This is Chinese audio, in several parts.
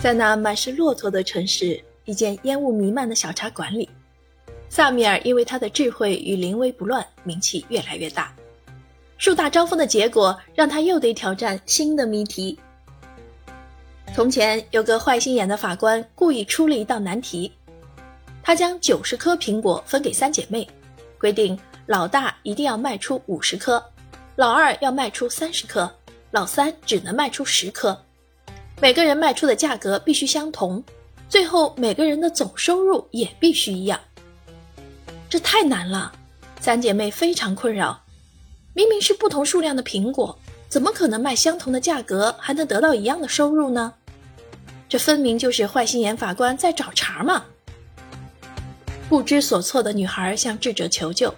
在那满是骆驼的城市，一间烟雾弥漫的小茶馆里，萨米尔因为他的智慧与临危不乱，名气越来越大。树大招风的结果，让他又得挑战新的谜题。从前有个坏心眼的法官，故意出了一道难题。他将九十颗苹果分给三姐妹，规定老大一定要卖出五十颗，老二要卖出三十颗，老三只能卖出十颗。每个人卖出的价格必须相同，最后每个人的总收入也必须一样。这太难了，三姐妹非常困扰。明明是不同数量的苹果，怎么可能卖相同的价格还能得到一样的收入呢？这分明就是坏心眼法官在找茬嘛！不知所措的女孩向智者求救，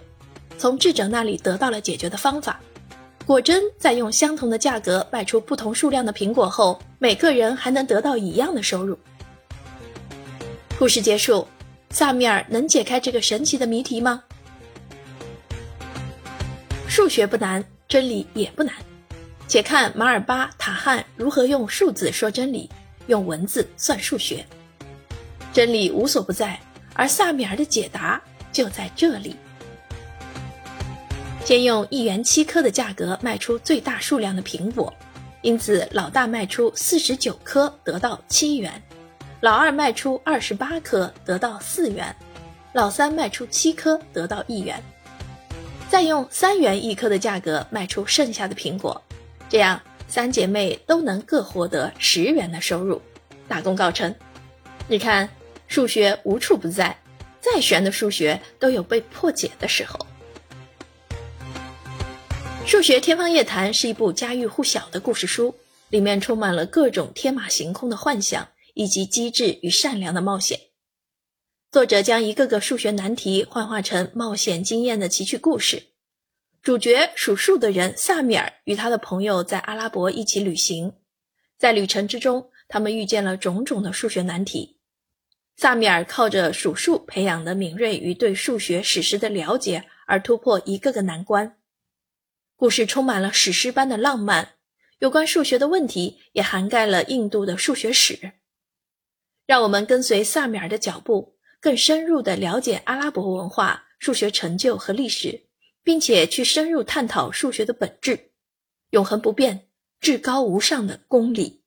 从智者那里得到了解决的方法。果真，在用相同的价格卖出不同数量的苹果后，每个人还能得到一样的收入。故事结束，萨米尔能解开这个神奇的谜题吗？数学不难，真理也不难。且看马尔巴塔汉如何用数字说真理，用文字算数学。真理无所不在。而萨米尔的解答就在这里：先用一元七颗的价格卖出最大数量的苹果，因此老大卖出四十九颗得到七元，老二卖出二十八颗得到四元，老三卖出七颗得到一元。再用三元一颗的价格卖出剩下的苹果，这样三姐妹都能各获得十元的收入，大功告成。你看。数学无处不在，再玄的数学都有被破解的时候。《数学天方夜谭》是一部家喻户晓的故事书，里面充满了各种天马行空的幻想，以及机智与善良的冒险。作者将一个个数学难题幻化成冒险经验的奇趣故事。主角数数的人萨米尔与他的朋友在阿拉伯一起旅行，在旅程之中，他们遇见了种种的数学难题。萨米尔靠着数数培养的敏锐与对数学史实的了解而突破一个个难关。故事充满了史诗般的浪漫，有关数学的问题也涵盖了印度的数学史。让我们跟随萨米尔的脚步，更深入的了解阿拉伯文化、数学成就和历史，并且去深入探讨数学的本质——永恒不变、至高无上的公理。